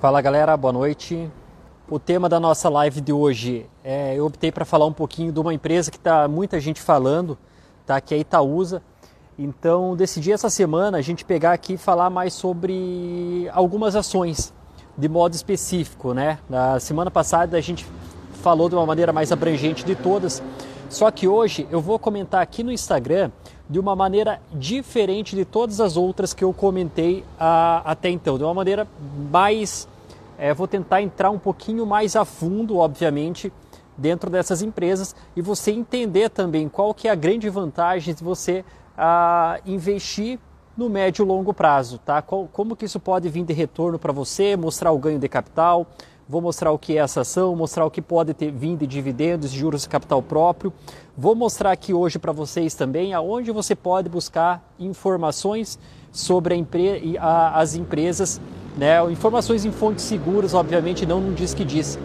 Fala galera, boa noite. O tema da nossa live de hoje é eu optei para falar um pouquinho de uma empresa que está muita gente falando, tá? Que é a Itaúsa. Então decidi essa semana a gente pegar aqui e falar mais sobre algumas ações de modo específico, né? Na semana passada a gente falou de uma maneira mais abrangente de todas, só que hoje eu vou comentar aqui no Instagram de uma maneira diferente de todas as outras que eu comentei a, até então, de uma maneira mais. É, vou tentar entrar um pouquinho mais a fundo, obviamente, dentro dessas empresas e você entender também qual que é a grande vantagem de você a, investir no médio e longo prazo, tá? Como que isso pode vir de retorno para você, mostrar o ganho de capital, Vou mostrar o que é essa ação, mostrar o que pode ter vindo de dividendos, juros de capital próprio. Vou mostrar aqui hoje para vocês também aonde você pode buscar informações sobre empre a, as empresas, né? informações em fontes seguras, obviamente não no diz que diz.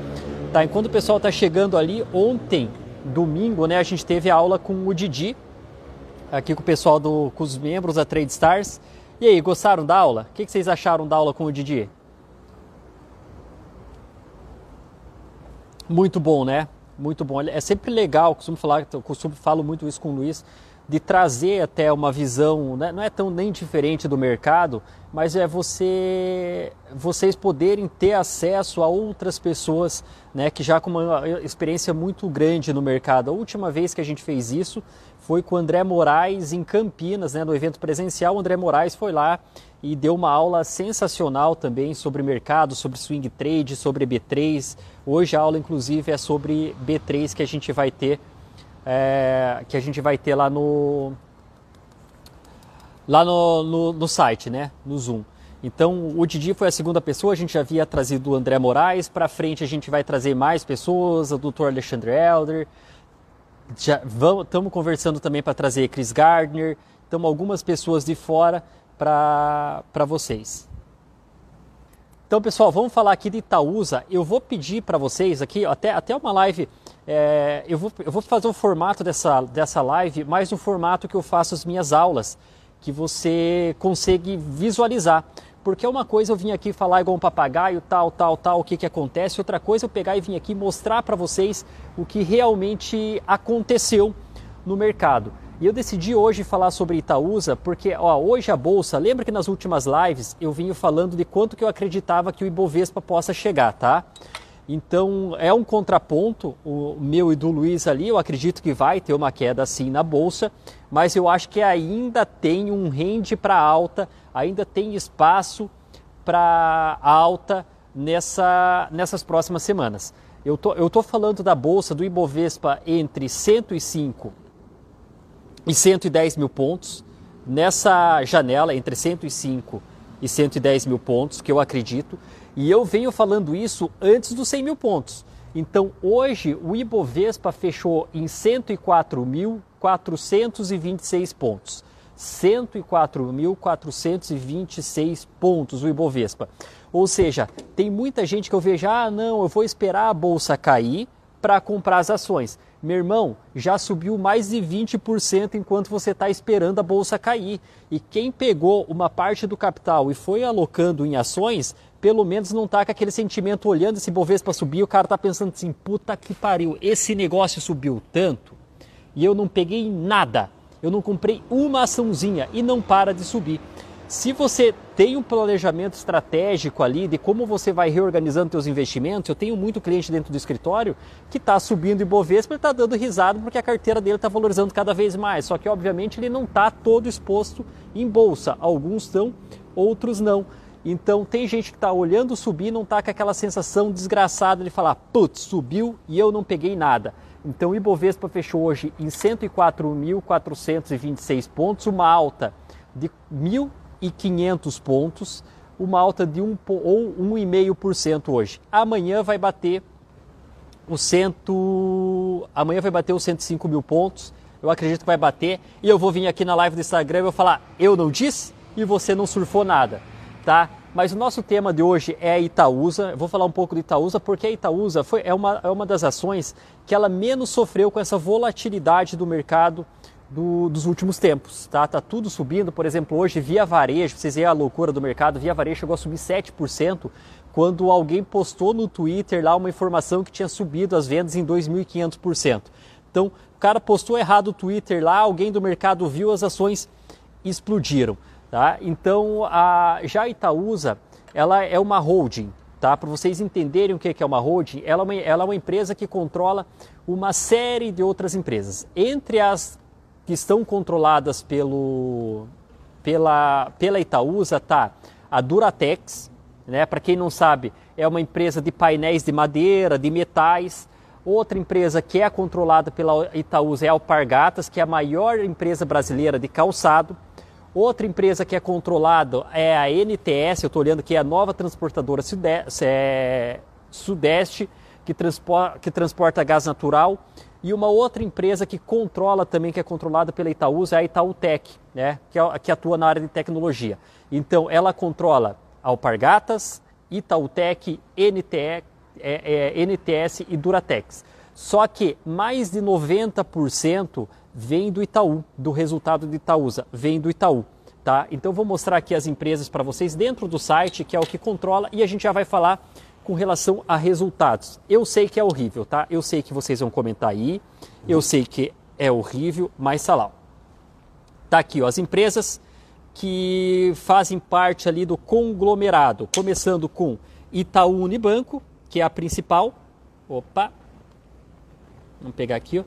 Tá? Enquanto o pessoal está chegando ali, ontem, domingo, né, a gente teve a aula com o Didi, aqui com o pessoal, do, com os membros da Trade Stars. E aí, gostaram da aula? O que, que vocês acharam da aula com o Didi? Muito bom, né? Muito bom. É sempre legal, costumo falar, eu costumo falo muito isso com o Luiz, de trazer até uma visão, né? não é tão nem diferente do mercado, mas é você, vocês poderem ter acesso a outras pessoas, né, que já com uma experiência muito grande no mercado. A última vez que a gente fez isso foi com o André Moraes em Campinas, né, no evento presencial. O André Moraes foi lá e deu uma aula sensacional também sobre mercado, sobre swing trade, sobre B3. Hoje a aula, inclusive, é sobre B3 que a gente vai ter, é, que a gente vai ter lá no lá no, no, no site, né, no Zoom. Então, o Didi foi a segunda pessoa, a gente já havia trazido o André Moraes, para frente a gente vai trazer mais pessoas, o Dr. Alexandre Elder, já estamos conversando também para trazer Chris Gardner, estamos algumas pessoas de fora para vocês. Então, pessoal, vamos falar aqui de Itaúsa. Eu vou pedir para vocês aqui, até, até uma live, é, eu, vou, eu vou fazer o formato dessa, dessa live, mais no formato que eu faço as minhas aulas, que você consegue visualizar. Porque uma coisa eu vim aqui falar igual um papagaio, tal, tal, tal, o que, que acontece. Outra coisa eu pegar e vir aqui mostrar para vocês o que realmente aconteceu no mercado. E eu decidi hoje falar sobre Itaúsa porque ó, hoje a bolsa, lembra que nas últimas lives eu vinha falando de quanto que eu acreditava que o Ibovespa possa chegar, tá? Então é um contraponto, o meu e do Luiz ali, eu acredito que vai ter uma queda assim na bolsa, mas eu acho que ainda tem um rende para alta ainda tem espaço para alta nessa, nessas próximas semanas. Eu tô, estou tô falando da bolsa do Ibovespa entre 105 e 110 mil pontos, nessa janela entre 105 e 110 mil pontos, que eu acredito, e eu venho falando isso antes dos 100 mil pontos. Então hoje o Ibovespa fechou em 104.426 pontos. 104.426 pontos o Ibovespa. Ou seja, tem muita gente que eu vejo, ah, não, eu vou esperar a bolsa cair para comprar as ações. Meu irmão, já subiu mais de 20% enquanto você está esperando a bolsa cair. E quem pegou uma parte do capital e foi alocando em ações, pelo menos não está com aquele sentimento olhando esse Bovespa subir, o cara está pensando assim, puta que pariu, esse negócio subiu tanto e eu não peguei nada eu não comprei uma açãozinha e não para de subir. Se você tem um planejamento estratégico ali de como você vai reorganizando seus investimentos, eu tenho muito cliente dentro do escritório que está subindo e Bovespa, ele está dando risada porque a carteira dele está valorizando cada vez mais. Só que, obviamente, ele não está todo exposto em bolsa. Alguns estão, outros não. Então, tem gente que está olhando subir e não está com aquela sensação desgraçada de falar, putz, subiu e eu não peguei nada. Então o Ibovespa fechou hoje em 104.426 pontos, uma alta de 1.500 pontos, uma alta de 1 ou 1,5% hoje. Amanhã vai bater o cento, amanhã vai bater os 105 mil pontos. Eu acredito que vai bater e eu vou vir aqui na live do Instagram e vou falar, eu não disse e você não surfou nada, tá? Mas o nosso tema de hoje é a Itaúsa. Eu vou falar um pouco de Itaúsa porque a Itaúsa foi, é, uma, é uma das ações que ela menos sofreu com essa volatilidade do mercado do, dos últimos tempos, tá? Tá tudo subindo, por exemplo, hoje via varejo, vocês veem a loucura do mercado, via varejo chegou a subir 7% quando alguém postou no Twitter lá uma informação que tinha subido as vendas em 2.500%. Então, o cara postou errado o Twitter lá, alguém do mercado viu, as ações explodiram, tá? Então, a já a Itaúsa, ela é uma holding, tá? Para vocês entenderem o que é uma holding, ela é uma, ela é uma empresa que controla uma série de outras empresas. Entre as que estão controladas pelo, pela, pela Itaúsa tá a Duratex, né? para quem não sabe, é uma empresa de painéis de madeira, de metais. Outra empresa que é controlada pela Itaúsa é a Alpargatas, que é a maior empresa brasileira de calçado. Outra empresa que é controlada é a NTS, eu estou olhando que é a nova transportadora Sudeste, que, transporta, que transporta gás natural. E uma outra empresa que controla também, que é controlada pela Itaúsa, é a Itautec, né? que, é, que atua na área de tecnologia. Então, ela controla Alpargatas, Itautec, é, é, NTS e Duratex. Só que mais de 90% vem do Itaú, do resultado de Itaúsa, vem do Itaú. Tá? Então vou mostrar aqui as empresas para vocês dentro do site, que é o que controla, e a gente já vai falar com relação a resultados. Eu sei que é horrível, tá? Eu sei que vocês vão comentar aí, eu sei que é horrível, mas tá lá. Tá aqui, ó, as empresas que fazem parte ali do conglomerado, começando com Itaú Unibanco, que é a principal. Opa. Vamos pegar aqui, ó.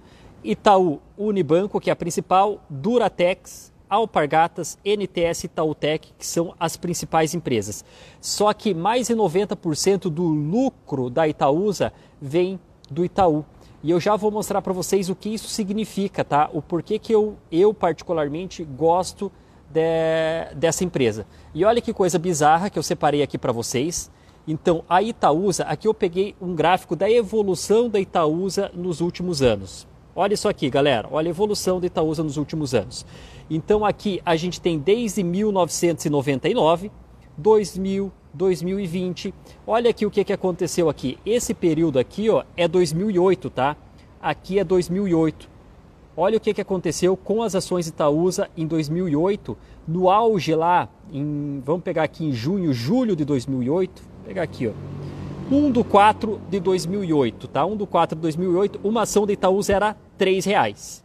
Itaú Unibanco, que é a principal, Duratex, Alpargatas, NTS e Itautec, que são as principais empresas. Só que mais de 90% do lucro da Itaúsa vem do Itaú. E eu já vou mostrar para vocês o que isso significa, tá? O porquê que eu, eu particularmente gosto de, dessa empresa. E olha que coisa bizarra que eu separei aqui para vocês. Então, a Itaúsa, aqui eu peguei um gráfico da evolução da Itaúsa nos últimos anos. Olha isso aqui, galera. Olha a evolução da Itaúsa nos últimos anos. Então aqui a gente tem desde 1999, 2000, 2020. Olha aqui o que, que aconteceu aqui. Esse período aqui ó, é 2008, tá? Aqui é 2008. Olha o que, que aconteceu com as ações Itaúsa em 2008, no auge lá, em, vamos pegar aqui em junho, julho de 2008, vou pegar aqui, ó. 1 do 4 de 2008, tá? 1 do 4 de 2008, uma ação da Itaúsa era R$ reais.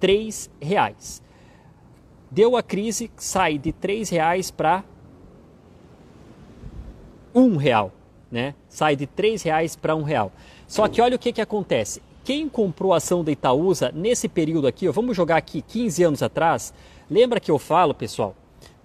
R$ reais. Deu a crise, sai de R$ reais para um real, né? Sai de R$ reais para um real. Só que olha o que, que acontece. Quem comprou a ação da Itaúsa nesse período aqui, ó, vamos jogar aqui 15 anos atrás, lembra que eu falo, pessoal,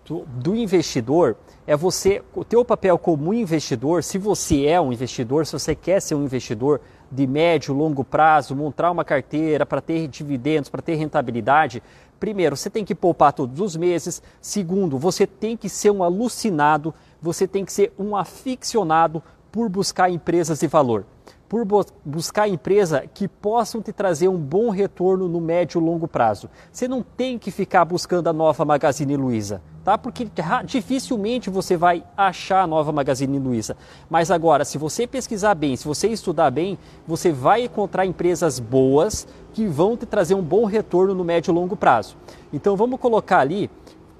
do, do investidor, é você, o teu papel como investidor, se você é um investidor, se você quer ser um investidor de médio, longo prazo, montar uma carteira para ter dividendos, para ter rentabilidade, primeiro, você tem que poupar todos os meses. Segundo, você tem que ser um alucinado, você tem que ser um aficionado por buscar empresas de valor por buscar empresa que possam te trazer um bom retorno no médio e longo prazo. Você não tem que ficar buscando a nova Magazine Luiza, tá? Porque dificilmente você vai achar a nova Magazine Luiza. Mas agora, se você pesquisar bem, se você estudar bem, você vai encontrar empresas boas que vão te trazer um bom retorno no médio e longo prazo. Então vamos colocar ali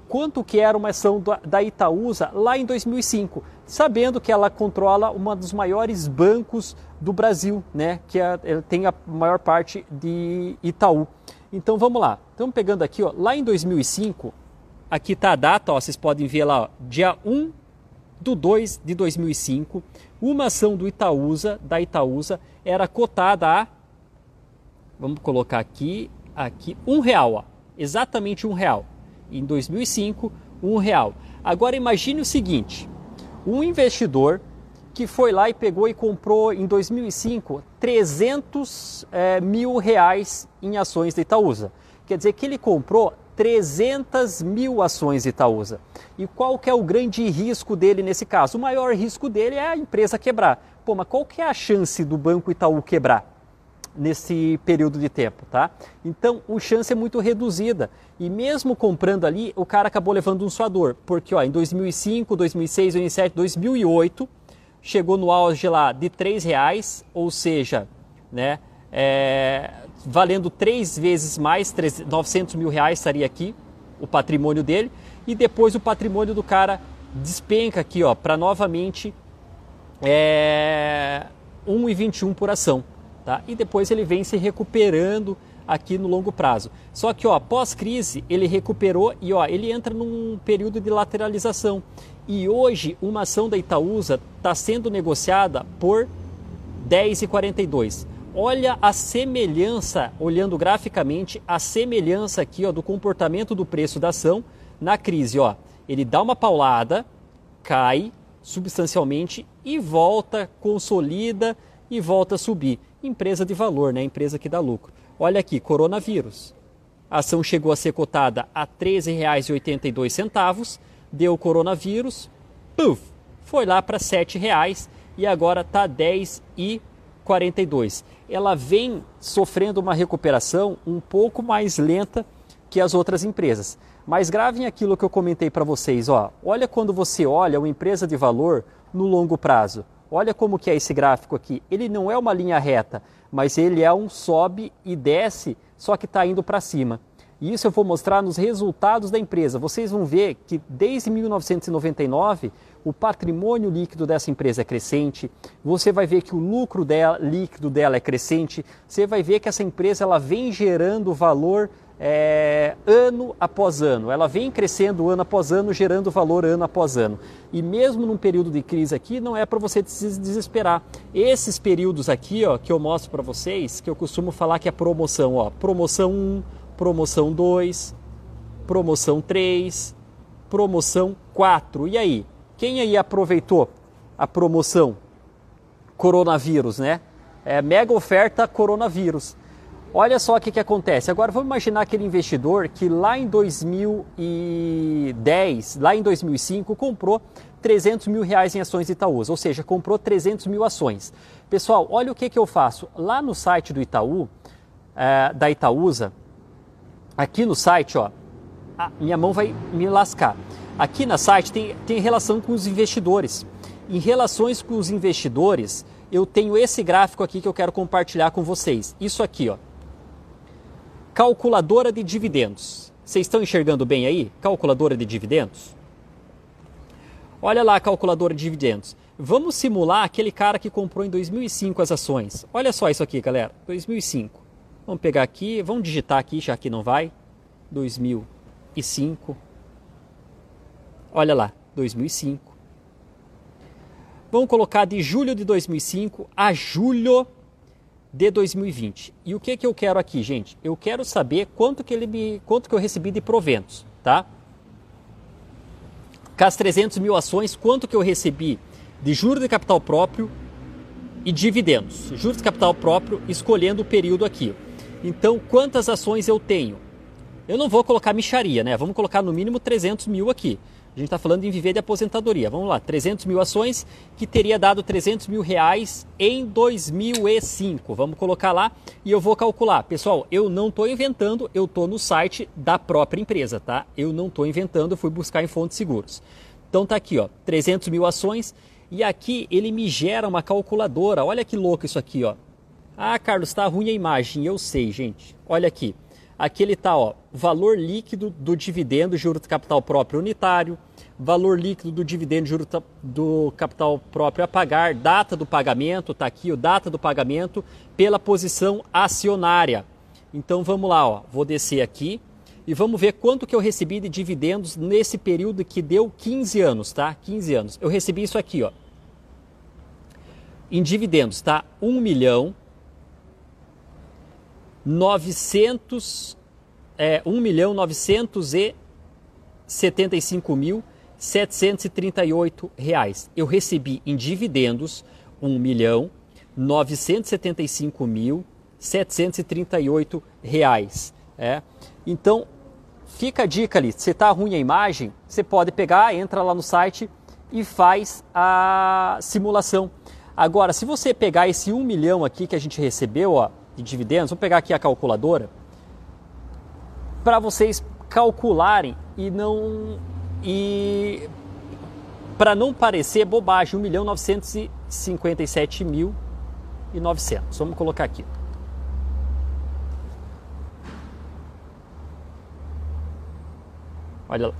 quanto que era uma ação da Itaúsa lá em 2005, sabendo que ela controla uma dos maiores bancos do Brasil, né, que é, tem a maior parte de Itaú. Então vamos lá, estamos pegando aqui, ó, lá em 2005, aqui está a data, ó, vocês podem ver lá, ó, dia 1 do 2 de 2005, uma ação do Itaúsa, da Itaúsa, era cotada a, vamos colocar aqui, aqui, um real, ó, exatamente um real em 2005, um real. Agora imagine o seguinte: um investidor que foi lá e pegou e comprou em 2005 300 é, mil reais em ações da Itaúsa. Quer dizer que ele comprou 300 mil ações de Itaúsa. E qual que é o grande risco dele nesse caso? O maior risco dele é a empresa quebrar. Pô, mas qual que é a chance do Banco Itaú quebrar? Nesse período de tempo, tá? Então, a chance é muito reduzida. E mesmo comprando ali, o cara acabou levando um suador, porque ó, em 2005, 2006, 2007, 2008, chegou no auge lá de R$ reais, ou seja, né, é, valendo três vezes mais, 900 mil reais estaria aqui o patrimônio dele, e depois o patrimônio do cara despenca aqui ó, para novamente é, 1,21 por ação. Tá? E depois ele vem se recuperando aqui no longo prazo. Só que ó, pós-crise ele recuperou e ó, ele entra num período de lateralização. E hoje uma ação da Itaúsa está sendo negociada por 10,42. Olha a semelhança, olhando graficamente, a semelhança aqui ó, do comportamento do preço da ação na crise. Ó. Ele dá uma paulada, cai substancialmente e volta, consolida e volta a subir. Empresa de valor, né? empresa que dá lucro. Olha aqui, coronavírus. A ação chegou a ser cotada a R$ 13,82, deu coronavírus, puff, foi lá para R$ 7,00 e agora está R$ 10,42. Ela vem sofrendo uma recuperação um pouco mais lenta que as outras empresas. Mas gravem aquilo que eu comentei para vocês, ó. Olha quando você olha uma empresa de valor no longo prazo. Olha como que é esse gráfico aqui. Ele não é uma linha reta, mas ele é um sobe e desce, só que está indo para cima. E isso eu vou mostrar nos resultados da empresa. Vocês vão ver que desde 1999 o patrimônio líquido dessa empresa é crescente. Você vai ver que o lucro dela, líquido dela é crescente. Você vai ver que essa empresa ela vem gerando valor é, ano após ano. Ela vem crescendo ano após ano, gerando valor ano após ano. E mesmo num período de crise aqui, não é para você se desesperar. Esses períodos aqui, ó, que eu mostro para vocês, que eu costumo falar que é promoção, ó, promoção 1, promoção 2, promoção 3, promoção 4. E aí? Quem aí aproveitou a promoção coronavírus, né? É mega oferta coronavírus. Olha só o que, que acontece. Agora vamos imaginar aquele investidor que lá em 2010, lá em 2005, comprou 300 mil reais em ações Itaúsa, ou seja, comprou 300 mil ações. Pessoal, olha o que, que eu faço. Lá no site do Itaú, é, da Itaúsa, aqui no site, ó, minha mão vai me lascar. Aqui na site tem, tem relação com os investidores. Em relações com os investidores, eu tenho esse gráfico aqui que eu quero compartilhar com vocês. Isso aqui, ó calculadora de dividendos. Vocês estão enxergando bem aí? Calculadora de dividendos? Olha lá a calculadora de dividendos. Vamos simular aquele cara que comprou em 2005 as ações. Olha só isso aqui, galera. 2005. Vamos pegar aqui, vamos digitar aqui, já que não vai. 2005. Olha lá, 2005. Vamos colocar de julho de 2005 a julho de 2020. E o que, que eu quero aqui, gente? Eu quero saber quanto que, ele me, quanto que eu recebi de proventos, tá? Com as 300 mil ações, quanto que eu recebi de juros de capital próprio e dividendos. Juros de capital próprio escolhendo o período aqui. Então, quantas ações eu tenho? Eu não vou colocar micharia, né? Vamos colocar no mínimo 300 mil aqui. A gente está falando em viver de aposentadoria. Vamos lá, 300 mil ações que teria dado 300 mil reais em 2005. Vamos colocar lá e eu vou calcular. Pessoal, eu não estou inventando, eu estou no site da própria empresa, tá? Eu não estou inventando, fui buscar em fontes seguros. Então tá aqui, ó, 300 mil ações e aqui ele me gera uma calculadora. Olha que louco isso aqui, ó. Ah, Carlos, está ruim a imagem. Eu sei, gente. Olha aqui. Aqui ele está, ó, valor líquido do dividendo, juro de capital próprio unitário, valor líquido do dividendo, juro do capital próprio a pagar, data do pagamento, está aqui o data do pagamento pela posição acionária. Então vamos lá, ó, vou descer aqui e vamos ver quanto que eu recebi de dividendos nesse período que deu 15 anos, tá? 15 anos. Eu recebi isso aqui, ó. Em dividendos, tá? 1 milhão 900, é, 1 milhão 975 mil 738 reais. Eu recebi em dividendos 1 milhão 975 mil 738 reais. É. Então, fica a dica ali. Se está ruim a imagem, você pode pegar, entra lá no site e faz a simulação. Agora, se você pegar esse 1 milhão aqui que a gente recebeu, ó, de dividendos, vou pegar aqui a calculadora, para vocês calcularem e não e para não parecer bobagem, 1.957.900. milhão 957 mil e 900. Vamos colocar aqui. Olha lá.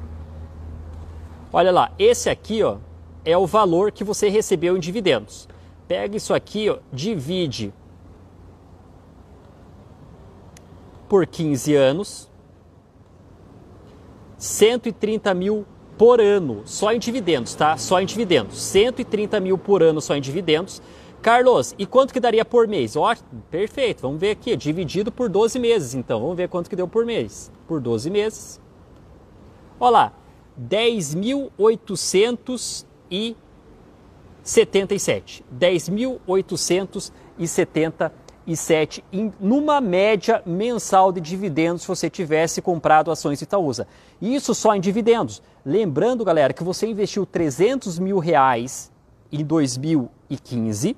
Olha lá, esse aqui ó, é o valor que você recebeu em dividendos. Pega isso aqui, ó, divide por 15 anos 130 mil por ano, só em dividendos, tá? Só em dividendos. 130 mil por ano só em dividendos. Carlos, e quanto que daria por mês? Ótimo, perfeito. Vamos ver aqui, dividido por 12 meses, então. Vamos ver quanto que deu por mês. Por 12 meses. Olha lá, 10.877. 10.877 numa média mensal de dividendos se você tivesse comprado ações Itaúsa. Isso só em dividendos. Lembrando, galera, que você investiu 300 mil reais em 2015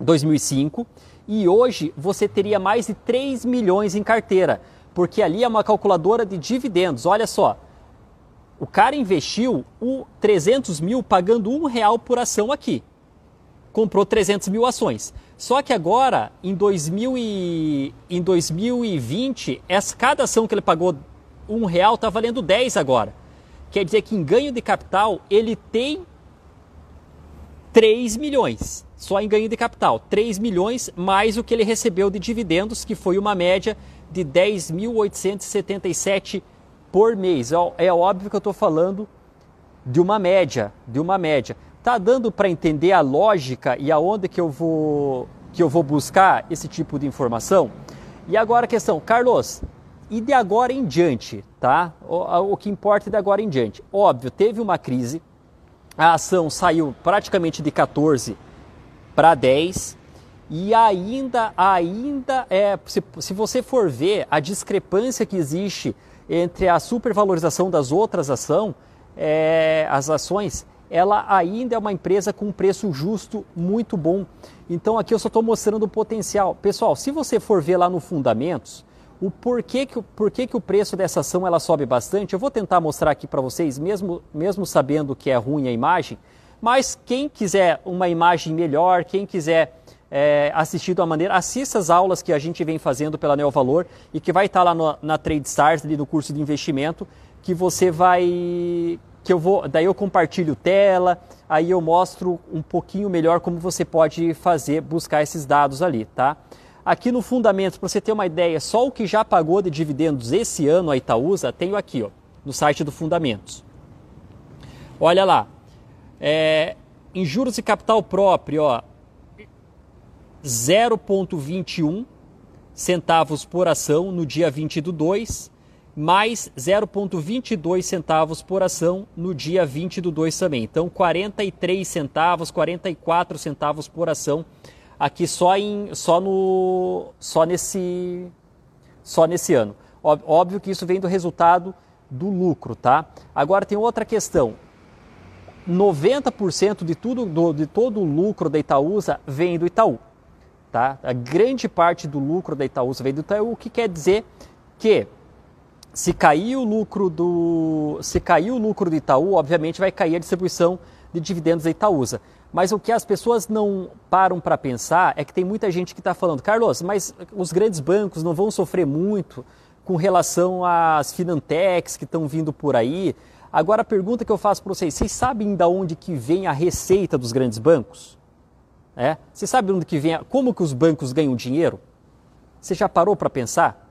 2005 e hoje você teria mais de 3 milhões em carteira, porque ali é uma calculadora de dividendos. Olha só, o cara investiu o 300 mil pagando um real por ação aqui, comprou 300 mil ações. Só que agora, em, 2000 e, em 2020, essa, cada ação que ele pagou um real está valendo 10 agora. Quer dizer que em ganho de capital ele tem 3 milhões só em ganho de capital. 3 milhões mais o que ele recebeu de dividendos, que foi uma média de 10.877 por mês. É óbvio que eu estou falando de uma média, de uma média. Tá dando para entender a lógica e aonde que eu vou que eu vou buscar esse tipo de informação? E agora a questão, Carlos, e de agora em diante, tá? O, o que importa é de agora em diante. Óbvio, teve uma crise, a ação saiu praticamente de 14 para 10 e ainda, ainda é, se, se você for ver a discrepância que existe entre a supervalorização das outras ação, é, as ações, ela ainda é uma empresa com um preço justo muito bom. Então aqui eu só estou mostrando o potencial. Pessoal, se você for ver lá no Fundamentos, o porquê que, porquê que o preço dessa ação ela sobe bastante, eu vou tentar mostrar aqui para vocês, mesmo, mesmo sabendo que é ruim a imagem, mas quem quiser uma imagem melhor, quem quiser é, assistir de uma maneira, assista as aulas que a gente vem fazendo pela Neovalor e que vai estar lá no, na Trade Stars, ali no curso de investimento, que você vai. Que eu vou. Daí eu compartilho tela, aí eu mostro um pouquinho melhor como você pode fazer, buscar esses dados ali, tá? Aqui no Fundamentos, para você ter uma ideia, só o que já pagou de dividendos esse ano a Itaúsa, tenho aqui, ó, no site do Fundamentos. Olha lá, é, em juros de capital próprio, ó, 0,21 centavos por ação no dia 20 do 2, mais 0,22 centavos por ação no dia 20 do 2 também. Então, 43 centavos, 44 centavos por ação aqui só, em, só, no, só, nesse, só nesse ano. Óbvio que isso vem do resultado do lucro, tá? Agora tem outra questão. 90% de, tudo, do, de todo o lucro da Itaúsa vem do Itaú. Tá? A grande parte do lucro da Itaúsa vem do Itaú, o que quer dizer que se cair o lucro do, se cair o lucro do Itaú, obviamente vai cair a distribuição de dividendos da Itaúsa. Mas o que as pessoas não param para pensar é que tem muita gente que está falando, Carlos, mas os grandes bancos não vão sofrer muito com relação às finantechs que estão vindo por aí. Agora a pergunta que eu faço para vocês, vocês sabem de onde que vem a receita dos grandes bancos? É? Você sabe onde que vem, a... como que os bancos ganham dinheiro? Você já parou para pensar?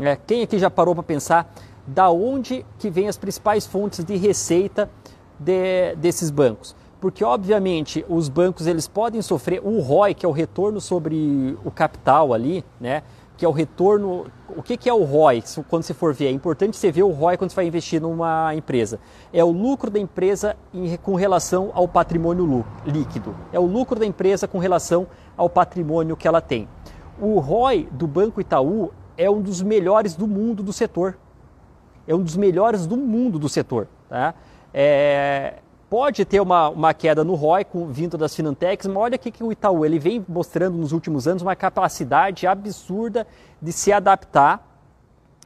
É, quem aqui já parou para pensar da onde que vem as principais fontes de receita de, desses bancos? Porque obviamente os bancos eles podem sofrer o ROI, que é o retorno sobre o capital ali, né? que é o retorno. O que, que é o ROI quando você for ver? É importante você ver o ROI quando você vai investir numa empresa. É o lucro da empresa em, com relação ao patrimônio líquido. É o lucro da empresa com relação ao patrimônio que ela tem. O ROI do Banco Itaú é um dos melhores do mundo do setor. É um dos melhores do mundo do setor. Tá? É, pode ter uma, uma queda no ROI com, vindo das Finantechs, mas olha o que o Itaú ele vem mostrando nos últimos anos uma capacidade absurda de se adaptar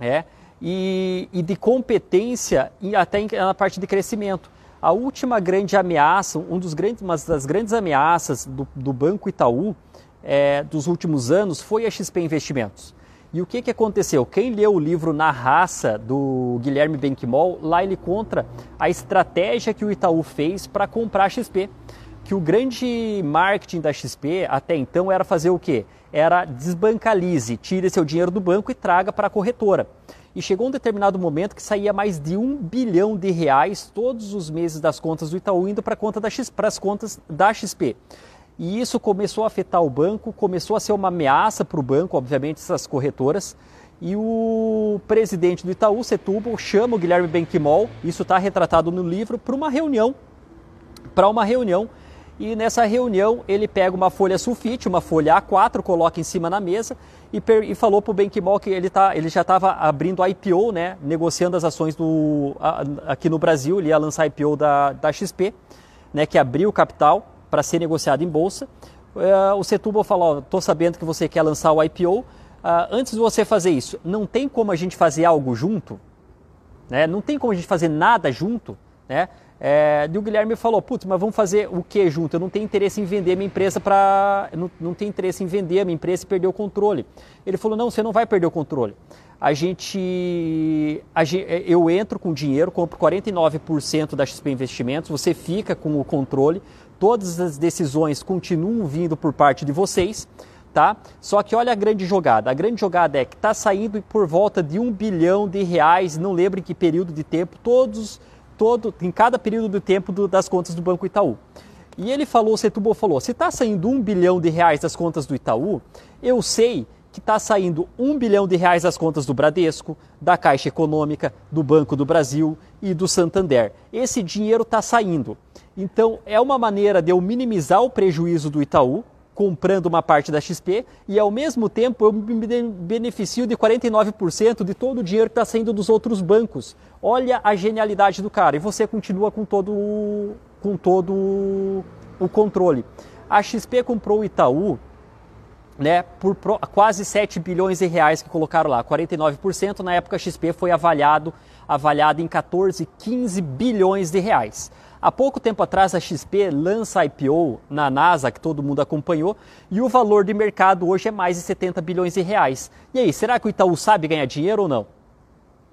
é, e, e de competência e até na parte de crescimento. A última grande ameaça, um dos grandes, uma das grandes ameaças do, do Banco Itaú é, dos últimos anos foi a XP Investimentos. E o que, que aconteceu? Quem leu o livro Na Raça, do Guilherme Benquimol, lá ele conta a estratégia que o Itaú fez para comprar a XP. Que o grande marketing da XP até então era fazer o quê? Era desbancalize, tire seu dinheiro do banco e traga para a corretora. E chegou um determinado momento que saía mais de um bilhão de reais todos os meses das contas do Itaú indo para conta da as contas da XP. E isso começou a afetar o banco, começou a ser uma ameaça para o banco, obviamente, essas corretoras. E o presidente do Itaú, Setúbal, chama o Guilherme Benquimol, isso está retratado no livro, para uma reunião. Para uma reunião. E nessa reunião ele pega uma folha sulfite, uma folha A4, coloca em cima na mesa e, e falou para o Benquimol que ele, tá, ele já estava abrindo IPO, né, negociando as ações do, a, aqui no Brasil, ele ia lançar IPO da, da XP, né, que abriu o capital para ser negociado em bolsa. Uh, o Setúbal falou: estou sabendo que você quer lançar o IPO. Ah, antes de você fazer isso, não tem como a gente fazer algo junto? Né? Não tem como a gente fazer nada junto? Né? É, e o Guilherme falou: Putz, mas vamos fazer o que junto? Eu não tenho interesse em vender minha empresa para. Não, não tenho interesse em vender a minha empresa e perder o controle. Ele falou: Não, você não vai perder o controle. A gente, a gente eu entro com dinheiro, compro 49% da XP Investimentos, você fica com o controle, todas as decisões continuam vindo por parte de vocês, tá? Só que olha a grande jogada. A grande jogada é que está saindo por volta de um bilhão de reais, não lembro em que período de tempo, todos, todo, em cada período de tempo do, das contas do Banco Itaú. E ele falou, Setúbal falou, se está saindo um bilhão de reais das contas do Itaú, eu sei que está saindo um bilhão de reais das contas do Bradesco, da Caixa Econômica, do Banco do Brasil e do Santander. Esse dinheiro está saindo. Então, é uma maneira de eu minimizar o prejuízo do Itaú, comprando uma parte da XP, e ao mesmo tempo eu me beneficio de 49% de todo o dinheiro que está saindo dos outros bancos. Olha a genialidade do cara. E você continua com todo, com todo o controle. A XP comprou o Itaú né, por quase 7 bilhões de reais que colocaram lá, 49%. Na época a XP foi avaliado, avaliado em 14, 15 bilhões de reais. Há pouco tempo atrás, a XP lança IPO na NASA, que todo mundo acompanhou, e o valor de mercado hoje é mais de 70 bilhões de reais. E aí, será que o Itaú sabe ganhar dinheiro ou não?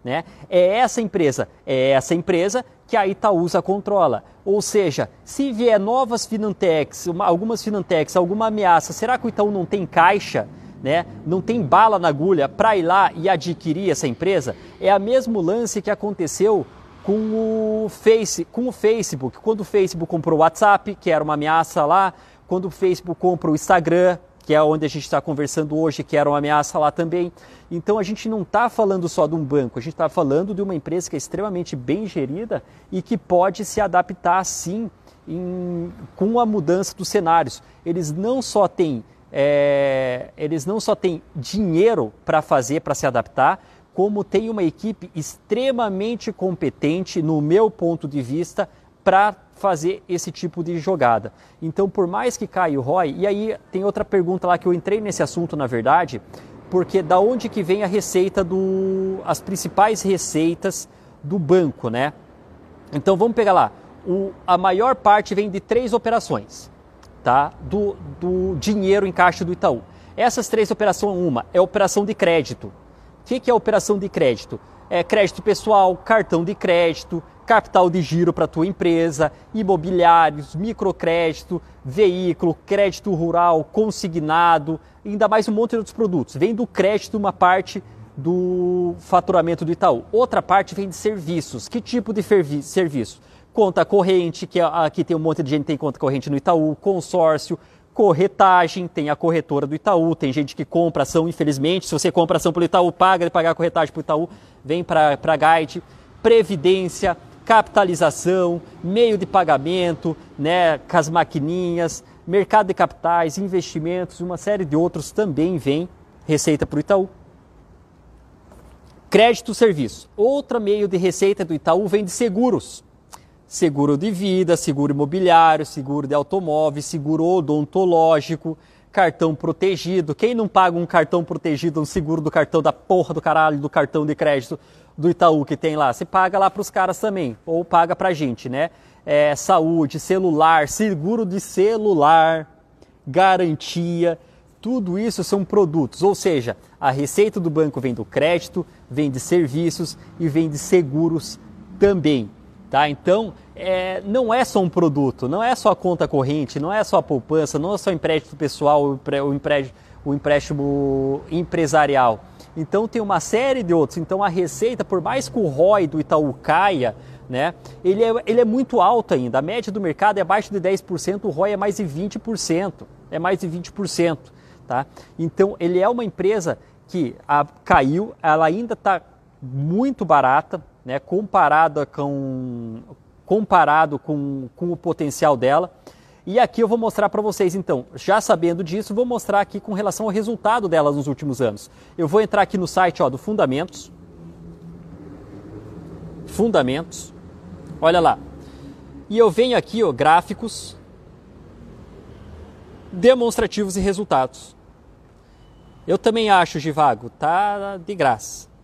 Né? É essa empresa, é essa empresa que a Itaúsa controla. Ou seja, se vier novas finantecs, algumas finantecs, alguma ameaça, será que o Itaú não tem caixa? Né? Não tem bala na agulha para ir lá e adquirir essa empresa? É a mesmo lance que aconteceu com o, Face, com o Facebook. Quando o Facebook comprou o WhatsApp, que era uma ameaça lá, quando o Facebook compra o Instagram, que é onde a gente está conversando hoje, que era uma ameaça lá também. Então a gente não está falando só de um banco, a gente está falando de uma empresa que é extremamente bem gerida e que pode se adaptar sim em, com a mudança dos cenários. Eles não só têm, é, eles não só têm dinheiro para fazer, para se adaptar, como tem uma equipe extremamente competente, no meu ponto de vista, para fazer esse tipo de jogada. Então, por mais que caia o ROI, e aí tem outra pergunta lá que eu entrei nesse assunto, na verdade, porque da onde que vem a receita do as principais receitas do banco, né? Então vamos pegar lá. O, a maior parte vem de três operações, tá? Do, do dinheiro em caixa do Itaú. Essas três operações, uma é operação de crédito, que, que é operação de crédito? É crédito pessoal, cartão de crédito, capital de giro para tua empresa, imobiliários, microcrédito, veículo, crédito rural, consignado, ainda mais um monte de outros produtos. Vem do crédito uma parte do faturamento do Itaú. Outra parte vem de serviços. Que tipo de serviço? Conta corrente, que aqui tem um monte de gente que tem conta corrente no Itaú, consórcio, corretagem, tem a corretora do Itaú, tem gente que compra ação, infelizmente, se você compra ação pelo Itaú, paga de pagar a corretagem para o Itaú, vem para a Guide, previdência, capitalização, meio de pagamento, né, com as maquininhas, mercado de capitais, investimentos, uma série de outros também vem receita para o Itaú. Crédito serviço. Outro meio de receita do Itaú vem de seguros seguro de vida, seguro imobiliário, seguro de automóvel, seguro odontológico, cartão protegido. Quem não paga um cartão protegido, um seguro do cartão da porra do caralho, do cartão de crédito do Itaú que tem lá? Você paga lá para os caras também, ou paga para a gente, né? É, saúde, celular, seguro de celular, garantia, Tudo isso são produtos, ou seja, a receita do banco vem do crédito, vem de serviços e vem de seguros também. Tá? Então, é, não é só um produto, não é só a conta corrente, não é só a poupança, não é só empréstimo pessoal, o empréstimo, o empréstimo empresarial. Então, tem uma série de outros. Então, a receita, por mais que o ROI do Itaú caia, né, ele, é, ele é muito alto ainda. A média do mercado é abaixo de 10%, o ROI é mais de 20%. É mais de 20%. Tá? Então, ele é uma empresa que a, caiu, ela ainda está muito barata, né, comparada com, comparado com, com o potencial dela. E aqui eu vou mostrar para vocês, então, já sabendo disso, vou mostrar aqui com relação ao resultado dela nos últimos anos. Eu vou entrar aqui no site ó, do Fundamentos. Fundamentos. Olha lá. E eu venho aqui, ó, gráficos, demonstrativos e resultados. Eu também acho, Givago, tá de graça.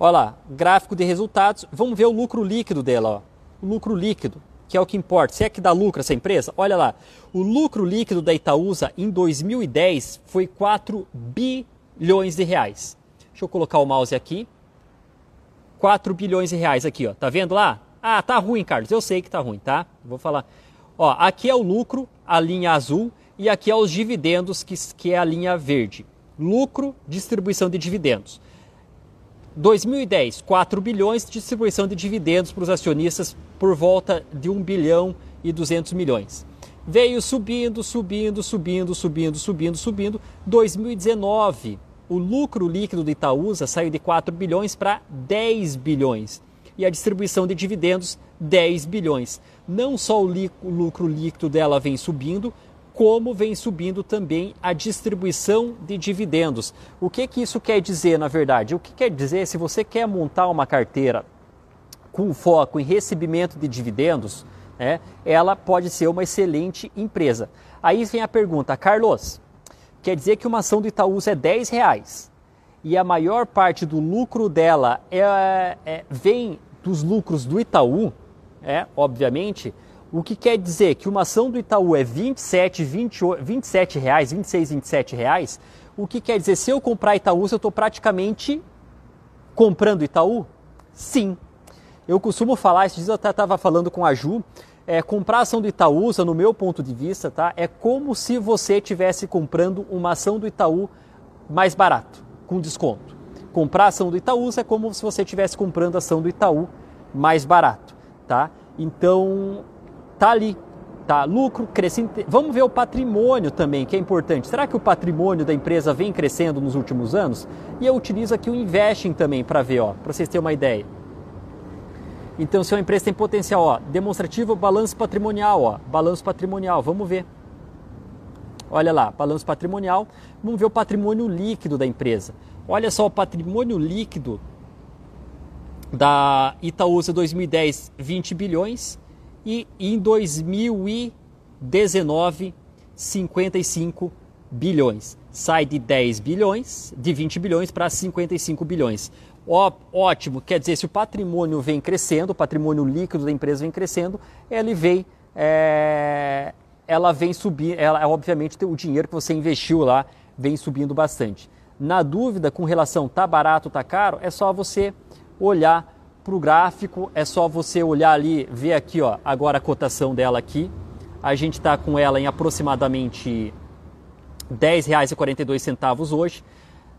Olha lá, gráfico de resultados. Vamos ver o lucro líquido dela, ó. O lucro líquido, que é o que importa. Se é que dá lucro essa empresa, olha lá. O lucro líquido da Itaúsa em 2010 foi 4 bilhões de reais. Deixa eu colocar o mouse aqui. 4 bilhões de reais aqui, ó. Tá vendo lá? Ah, tá ruim, Carlos. Eu sei que tá ruim, tá? Vou falar. Ó, aqui é o lucro, a linha azul e aqui é os dividendos, que, que é a linha verde. Lucro, distribuição de dividendos. 2010, 4 bilhões distribuição de dividendos para os acionistas por volta de 1 bilhão e 200 milhões. Veio subindo, subindo, subindo, subindo, subindo, subindo. 2019, o lucro líquido do Itaúsa saiu de 4 bilhões para 10 bilhões. E a distribuição de dividendos, 10 bilhões. Não só o lucro líquido dela vem subindo, como vem subindo também a distribuição de dividendos. O que, que isso quer dizer, na verdade? O que quer dizer, se você quer montar uma carteira com foco em recebimento de dividendos, né, ela pode ser uma excelente empresa. Aí vem a pergunta, Carlos, quer dizer que uma ação do Itaúsa é 10 reais e a maior parte do lucro dela é, é, vem dos lucros do Itaú, é, obviamente, o que quer dizer que uma ação do Itaú é 27, 28, 27 reais, 26, 27 reais. O que quer dizer, se eu comprar Itaú, eu estou praticamente comprando Itaú? Sim. Eu costumo falar, esses dias eu estava falando com a Ju, é, comprar ação do Itaúsa, no meu ponto de vista, tá, é como se você estivesse comprando uma ação do Itaú mais barato, com desconto. Comprar ação do Itaúsa é como se você estivesse comprando ação do Itaú mais barato, tá? Então, Tá ali, tá? Lucro crescendo. Vamos ver o patrimônio também, que é importante. Será que o patrimônio da empresa vem crescendo nos últimos anos? E eu utilizo aqui o Investing também para ver, ó, para vocês terem uma ideia. Então, se uma empresa tem potencial, ó, demonstrativo, balanço patrimonial, ó, balanço patrimonial, vamos ver. Olha lá, balanço patrimonial, vamos ver o patrimônio líquido da empresa. Olha só o patrimônio líquido da Itaúsa 2010, 20 bilhões e em 2019 55 bilhões. Sai de 10 bilhões, de 20 bilhões para 55 bilhões. Ó, ótimo, quer dizer, se o patrimônio vem crescendo, o patrimônio líquido da empresa vem crescendo, ele vem, é, ela vem subir, ela, obviamente o dinheiro que você investiu lá vem subindo bastante. Na dúvida com relação tá barato, tá caro, é só você olhar para o gráfico, é só você olhar ali, ver aqui, ó, agora a cotação dela aqui. A gente está com ela em aproximadamente R$ 10,42 hoje.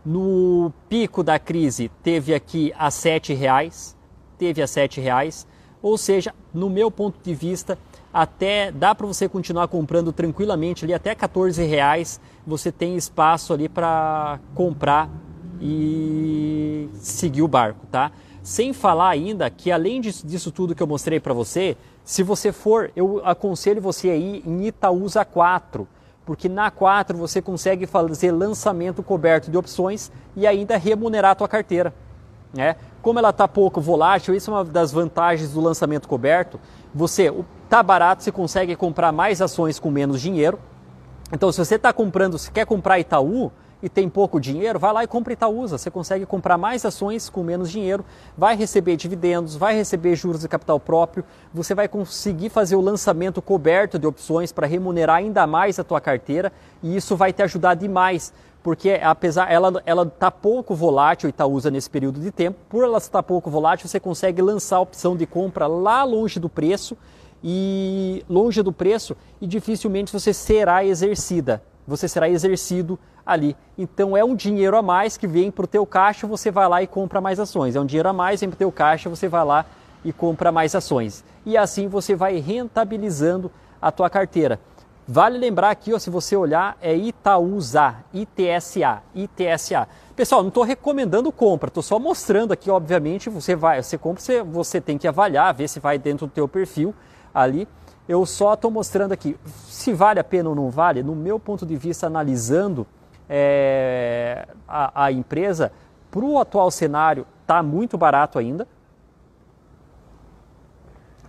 No pico da crise teve aqui a R$ 7,00, teve a R$ 7,00. Ou seja, no meu ponto de vista, até dá para você continuar comprando tranquilamente ali até 14 reais. Você tem espaço ali para comprar e seguir o barco, tá? Sem falar ainda que além disso, disso tudo que eu mostrei para você, se você for, eu aconselho você a ir em Itaúsa 4, porque na 4 você consegue fazer lançamento coberto de opções e ainda remunerar a tua carteira. Né? Como ela está pouco volátil, isso é uma das vantagens do lançamento coberto. Você está barato, você consegue comprar mais ações com menos dinheiro. Então, se você está comprando, se quer comprar Itaú, e tem pouco dinheiro, vai lá e compra Itaúsa. Você consegue comprar mais ações com menos dinheiro, vai receber dividendos, vai receber juros de capital próprio, você vai conseguir fazer o lançamento coberto de opções para remunerar ainda mais a tua carteira e isso vai te ajudar demais. Porque apesar ela ela tá pouco volátil Itaúsa nesse período de tempo, por ela estar pouco volátil, você consegue lançar a opção de compra lá longe do preço e longe do preço e dificilmente você será exercida você será exercido ali. Então é um dinheiro a mais que vem para o teu caixa, você vai lá e compra mais ações. É um dinheiro a mais, vem para o teu caixa, você vai lá e compra mais ações. E assim você vai rentabilizando a tua carteira. Vale lembrar aqui, ó, se você olhar, é Itaúsa, ITSA, ITSA. Pessoal, não estou recomendando compra, estou só mostrando aqui, obviamente, você vai, você compra, você, você tem que avaliar, ver se vai dentro do teu perfil ali. Eu só estou mostrando aqui se vale a pena ou não vale, no meu ponto de vista, analisando é, a, a empresa, para o atual cenário, está muito barato ainda.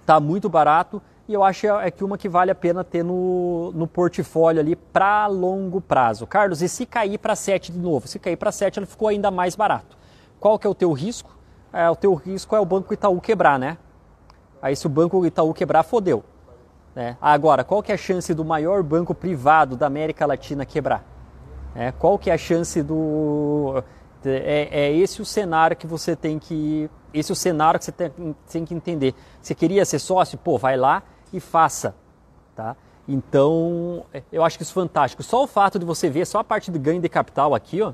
Está muito barato e eu acho é que uma que vale a pena ter no, no portfólio ali para longo prazo. Carlos, e se cair para 7 de novo? Se cair para 7, ele ficou ainda mais barato. Qual que é o teu risco? É, o teu risco é o Banco Itaú quebrar, né? Aí se o Banco Itaú quebrar, fodeu. Né? Agora, qual que é a chance do maior banco privado da América Latina quebrar? É, qual que é a chance do... É, é, esse o cenário que você tem que... Esse é o cenário que você tem, tem que entender. Você queria ser sócio? Pô, vai lá e faça. Tá? Então, eu acho que isso é fantástico. Só o fato de você ver só a parte do ganho de capital aqui, ó,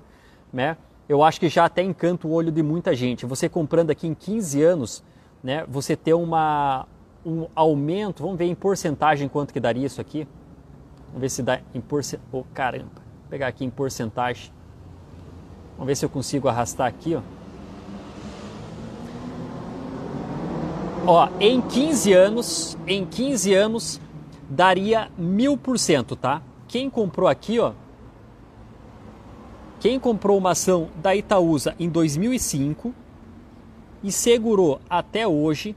né? Eu acho que já até encanta o olho de muita gente. Você comprando aqui em 15 anos, né? Você ter uma, um aumento, vamos ver em porcentagem quanto que daria isso aqui. Vamos ver se dá em porcentagem. Oh, caramba, Vou pegar aqui em porcentagem. Vamos ver se eu consigo arrastar aqui, ó. Ó, em 15 anos, em 15 anos daria mil por cento, tá? Quem comprou aqui, ó, quem comprou uma ação da Itaúsa em 2005 e segurou até hoje,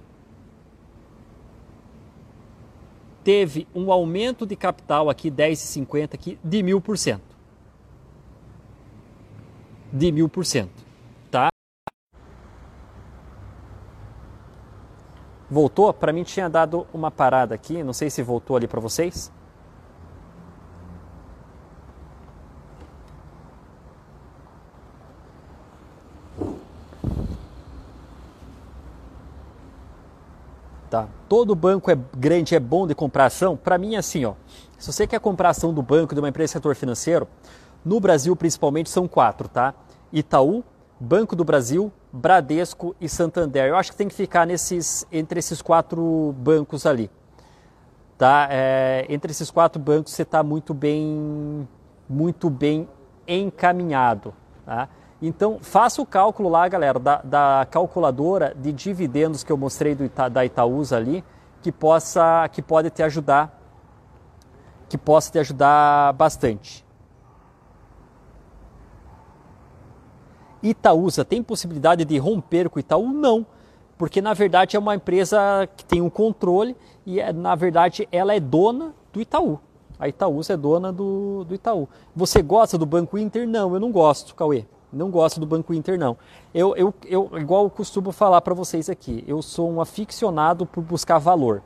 teve um aumento de capital aqui, 10,50 aqui, de mil por cento. De mil por cento, tá? Voltou? Para mim tinha dado uma parada aqui, não sei se voltou ali para vocês. Tá? Todo banco é grande, é bom de comprar ação? Para mim é assim, ó. Se você quer comprar ação do banco, de uma empresa do setor financeiro, no Brasil principalmente são quatro, tá? Itaú, Banco do Brasil, Bradesco e Santander. Eu acho que tem que ficar nesses, entre esses quatro bancos ali. Tá? É, entre esses quatro bancos você está muito bem, muito bem encaminhado. Tá? Então, faça o cálculo lá, galera, da, da calculadora de dividendos que eu mostrei do Ita, da Itaúsa ali, que, possa, que pode te ajudar, que possa te ajudar bastante. Itaúsa tem possibilidade de romper com o Itaú? Não, porque na verdade é uma empresa que tem um controle e é, na verdade ela é dona do Itaú. A Itaúsa é dona do, do Itaú. Você gosta do Banco Inter? Não, eu não gosto, Cauê. Não gosto do Banco Inter, não. Eu, eu, eu igual eu costumo falar para vocês aqui, eu sou um aficionado por buscar valor,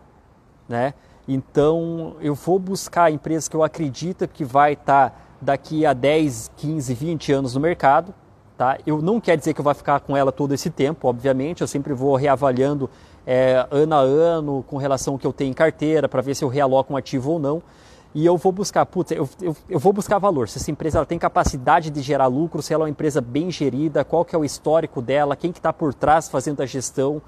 né? Então, eu vou buscar empresas que eu acredito que vai estar tá daqui a 10, 15, 20 anos no mercado, tá? Eu não quer dizer que eu vou ficar com ela todo esse tempo, obviamente, eu sempre vou reavaliando é, ano a ano com relação ao que eu tenho em carteira para ver se eu realoco um ativo ou não e eu vou buscar, putz, eu, eu, eu, vou buscar valor. Se essa empresa ela tem capacidade de gerar lucro, se ela é uma empresa bem gerida, qual que é o histórico dela, quem que está por trás fazendo a gestão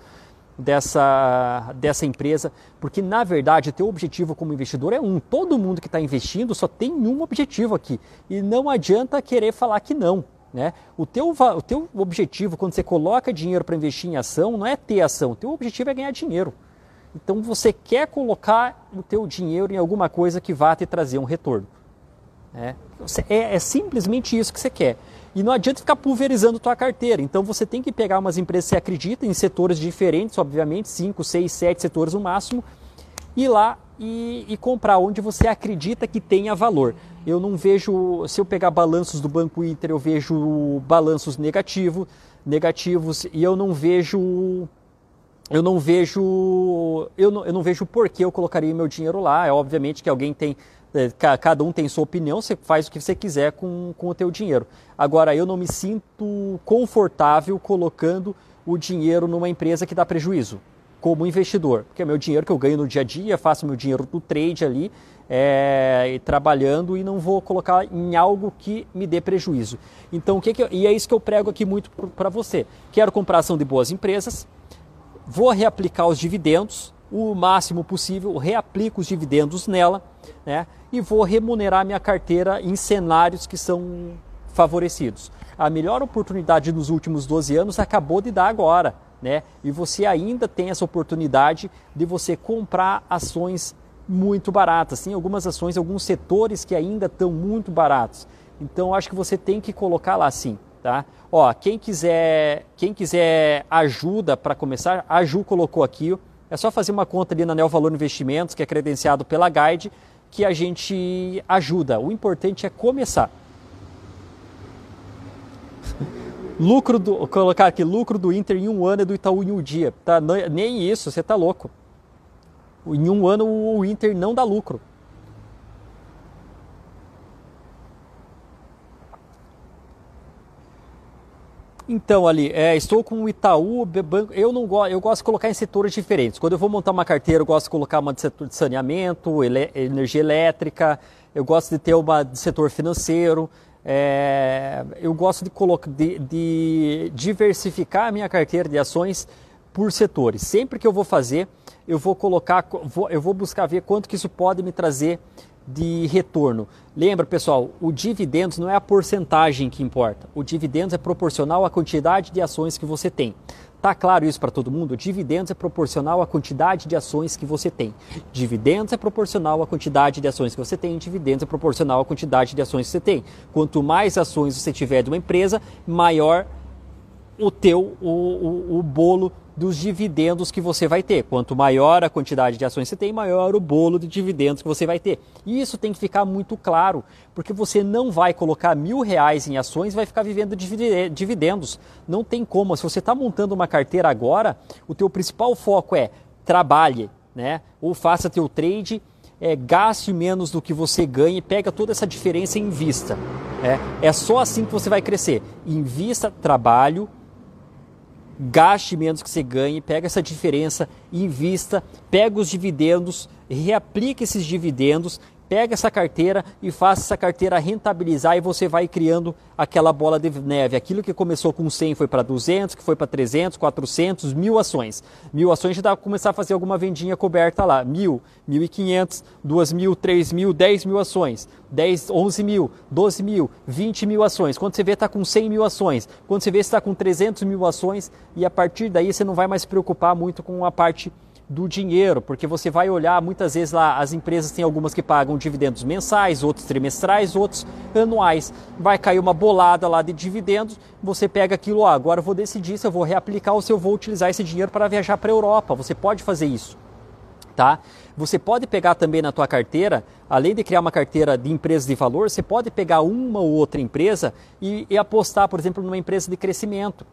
dessa, dessa empresa. Porque, na verdade, o teu objetivo como investidor é um. Todo mundo que está investindo só tem um objetivo aqui. E não adianta querer falar que não. Né? O, teu, o teu objetivo, quando você coloca dinheiro para investir em ação, não é ter ação. O teu objetivo é ganhar dinheiro. Então você quer colocar o teu dinheiro em alguma coisa que vá te trazer um retorno. É, é, é simplesmente isso que você quer. E não adianta ficar pulverizando tua carteira. Então você tem que pegar umas empresas que você acredita em setores diferentes, obviamente, 5, 6, 7 setores no máximo, ir lá e, e, comprar onde você acredita que tenha valor. Eu não vejo, se eu pegar balanços do Banco Inter, eu vejo balanços negativo, negativos e eu não vejo eu não vejo eu não, eu não vejo por que eu colocaria meu dinheiro lá. É obviamente que alguém tem é, cada um tem sua opinião, você faz o que você quiser com, com o teu dinheiro. Agora, eu não me sinto confortável colocando o dinheiro numa empresa que dá prejuízo, como investidor, porque é meu dinheiro que eu ganho no dia a dia, faço meu dinheiro do trade ali, é, trabalhando e não vou colocar em algo que me dê prejuízo. Então, o que, que eu, e é isso que eu prego aqui muito para você. Quero comprar ação de boas empresas, vou reaplicar os dividendos o máximo possível, reaplico os dividendos nela, né? E vou remunerar minha carteira em cenários que são favorecidos. A melhor oportunidade nos últimos 12 anos acabou de dar agora, né? E você ainda tem essa oportunidade de você comprar ações muito baratas. Tem algumas ações, alguns setores que ainda estão muito baratos. Então acho que você tem que colocar lá sim, tá? Ó, quem quiser, quem quiser ajuda para começar, a Ju colocou aqui, é só fazer uma conta ali na Neo Valor Investimentos, que é credenciado pela Guide, que a gente ajuda. O importante é começar. Lucro do, colocar aqui, lucro do Inter em um ano é do Itaú em um dia. Tá, nem isso, você tá louco. Em um ano o Inter não dá lucro. Então, ali, é, estou com o Itaú, banco, eu não gosto, eu gosto de colocar em setores diferentes. Quando eu vou montar uma carteira, eu gosto de colocar uma de setor de saneamento, ele, energia elétrica, eu gosto de ter uma de setor financeiro, é, eu gosto de, colocar, de, de diversificar a minha carteira de ações por setores. Sempre que eu vou fazer, eu vou colocar, vou, eu vou buscar ver quanto que isso pode me trazer de retorno. Lembra, pessoal, o dividendos não é a porcentagem que importa. O dividendos é proporcional à quantidade de ações que você tem. Tá claro isso para todo mundo? Dividendos é proporcional à quantidade de ações que você tem. Dividendos é proporcional à quantidade de ações que você tem. Dividendos é proporcional à quantidade de ações que você tem. Quanto mais ações você tiver de uma empresa, maior o teu o, o, o bolo dos dividendos que você vai ter. Quanto maior a quantidade de ações você tem, maior o bolo de dividendos que você vai ter. E isso tem que ficar muito claro, porque você não vai colocar mil reais em ações e vai ficar vivendo de dividendos. Não tem como. Se você está montando uma carteira agora, o teu principal foco é trabalhe, né? Ou faça teu trade, é, gaste menos do que você ganha e pega toda essa diferença e invista. É, é só assim que você vai crescer. Invista, trabalho, gaste menos que você ganhe, pega essa diferença, invista, pega os dividendos, reaplique esses dividendos pega essa carteira e faça essa carteira rentabilizar e você vai criando aquela bola de neve. Aquilo que começou com 100 foi para 200, que foi para 300, 400, mil ações. Mil ações já dá para começar a fazer alguma vendinha coberta lá. Mil, mil e quinhentos, duas mil, três mil, dez mil ações. 10, 11 mil, 12 mil, 20 mil ações. Quando você vê, está com 100 mil ações. Quando você vê, está com 300 mil ações e a partir daí você não vai mais se preocupar muito com a parte do dinheiro, porque você vai olhar muitas vezes lá, as empresas têm algumas que pagam dividendos mensais, outros trimestrais, outros anuais. Vai cair uma bolada lá de dividendos, você pega aquilo, ó, agora eu vou decidir se eu vou reaplicar ou se eu vou utilizar esse dinheiro para viajar para a Europa. Você pode fazer isso. Tá? Você pode pegar também na tua carteira, além de criar uma carteira de empresas de valor, você pode pegar uma ou outra empresa e, e apostar, por exemplo, numa empresa de crescimento.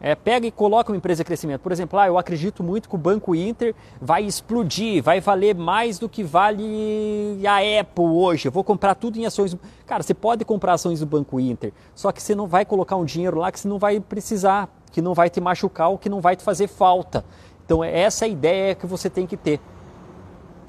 É, pega e coloca uma empresa de crescimento. Por exemplo, ah, eu acredito muito que o Banco Inter vai explodir, vai valer mais do que vale a Apple hoje. Eu vou comprar tudo em ações. Cara, você pode comprar ações do Banco Inter, só que você não vai colocar um dinheiro lá que você não vai precisar, que não vai te machucar ou que não vai te fazer falta. Então, é essa é a ideia que você tem que ter.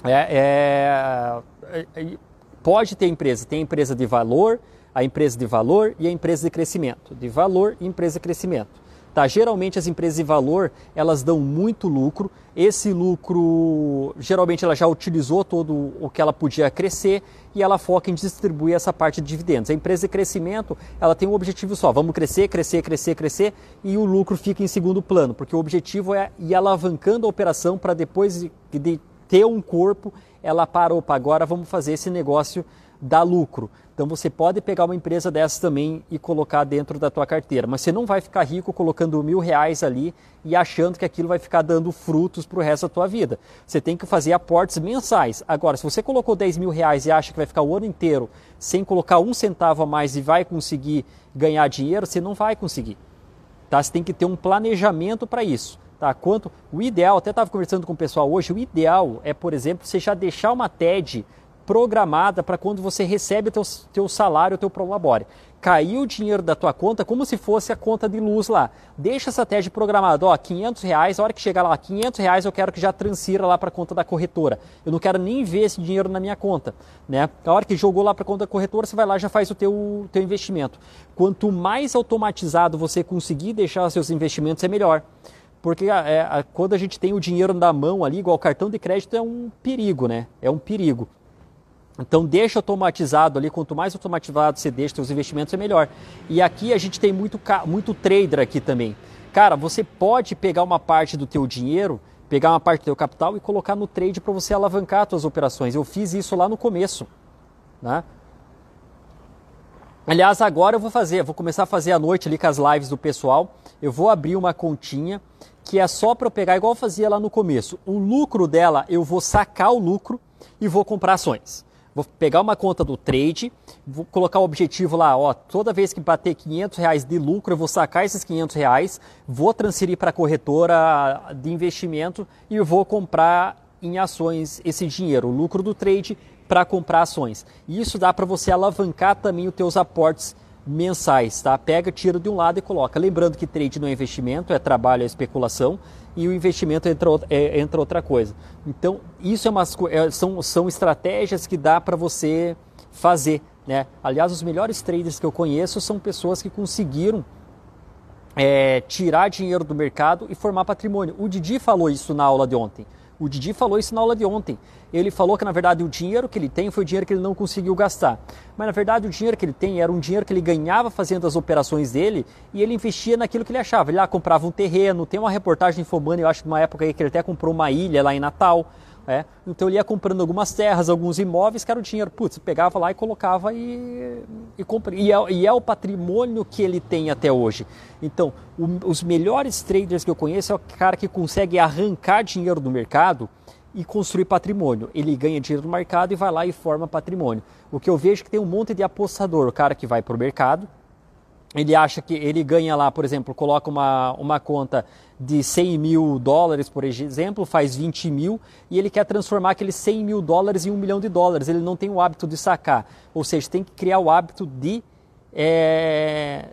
É, é, é pode ter empresa, tem empresa de valor, a empresa de valor e a empresa de crescimento. De valor e empresa de crescimento. Tá? Geralmente as empresas de valor, elas dão muito lucro. Esse lucro, geralmente ela já utilizou todo o que ela podia crescer e ela foca em distribuir essa parte de dividendos. A empresa de crescimento, ela tem um objetivo só, vamos crescer, crescer, crescer, crescer e o lucro fica em segundo plano, porque o objetivo é ir alavancando a operação para depois de ter um corpo, ela para, opa, agora vamos fazer esse negócio dá lucro. Então você pode pegar uma empresa dessa também e colocar dentro da tua carteira, mas você não vai ficar rico colocando mil reais ali e achando que aquilo vai ficar dando frutos para o resto da tua vida. Você tem que fazer aportes mensais. Agora, se você colocou 10 mil reais e acha que vai ficar o ano inteiro sem colocar um centavo a mais e vai conseguir ganhar dinheiro, você não vai conseguir. Tá? Você tem que ter um planejamento para isso. Tá? Quanto o ideal, até estava conversando com o pessoal hoje, o ideal é, por exemplo, você já deixar uma TED programada para quando você recebe teu, teu salário, teu prolabore. Caiu o dinheiro da tua conta como se fosse a conta de luz lá. Deixa essa TED programada, ó, 500 reais, a hora que chegar lá, 500 reais eu quero que já transfira lá para a conta da corretora. Eu não quero nem ver esse dinheiro na minha conta, né? A hora que jogou lá para a conta da corretora, você vai lá já faz o teu, teu investimento. Quanto mais automatizado você conseguir deixar os seus investimentos, é melhor. Porque é, quando a gente tem o dinheiro na mão ali, igual cartão de crédito, é um perigo, né? É um perigo. Então deixa automatizado ali, quanto mais automatizado você deixa os investimentos é melhor. E aqui a gente tem muito, muito trader aqui também. Cara, você pode pegar uma parte do teu dinheiro, pegar uma parte do teu capital e colocar no trade para você alavancar as suas operações. Eu fiz isso lá no começo. Né? Aliás, agora eu vou fazer, vou começar a fazer à noite ali com as lives do pessoal. Eu vou abrir uma continha que é só para eu pegar igual eu fazia lá no começo. O lucro dela, eu vou sacar o lucro e vou comprar ações. Vou pegar uma conta do trade, vou colocar o objetivo lá, ó, toda vez que bater 500 reais de lucro, eu vou sacar esses 500 reais, vou transferir para a corretora de investimento e vou comprar em ações esse dinheiro, o lucro do trade, para comprar ações. Isso dá para você alavancar também os teus aportes mensais, tá? Pega, tira de um lado e coloca. Lembrando que trade não é investimento, é trabalho, é especulação e o investimento entra, é, entra outra coisa. Então, isso é umas, é, são, são estratégias que dá para você fazer, né? Aliás, os melhores traders que eu conheço são pessoas que conseguiram é, tirar dinheiro do mercado e formar patrimônio. O Didi falou isso na aula de ontem. O Didi falou isso na aula de ontem. Ele falou que na verdade o dinheiro que ele tem foi o dinheiro que ele não conseguiu gastar. Mas na verdade o dinheiro que ele tem era um dinheiro que ele ganhava fazendo as operações dele e ele investia naquilo que ele achava. Ele lá comprava um terreno, tem uma reportagem Infomani, eu acho que numa época aí que ele até comprou uma ilha lá em Natal. É, então ele ia comprando algumas terras, alguns imóveis, que era o dinheiro. Putz, pegava lá e colocava e, e compra. E é, e é o patrimônio que ele tem até hoje. Então, o, os melhores traders que eu conheço é o cara que consegue arrancar dinheiro do mercado e construir patrimônio. Ele ganha dinheiro no mercado e vai lá e forma patrimônio. O que eu vejo é que tem um monte de apostador, o cara que vai para o mercado, ele acha que ele ganha lá, por exemplo, coloca uma, uma conta de 100 mil dólares, por exemplo, faz 20 mil e ele quer transformar aqueles 100 mil dólares em um milhão de dólares. Ele não tem o hábito de sacar. Ou seja, tem que criar o hábito de, é,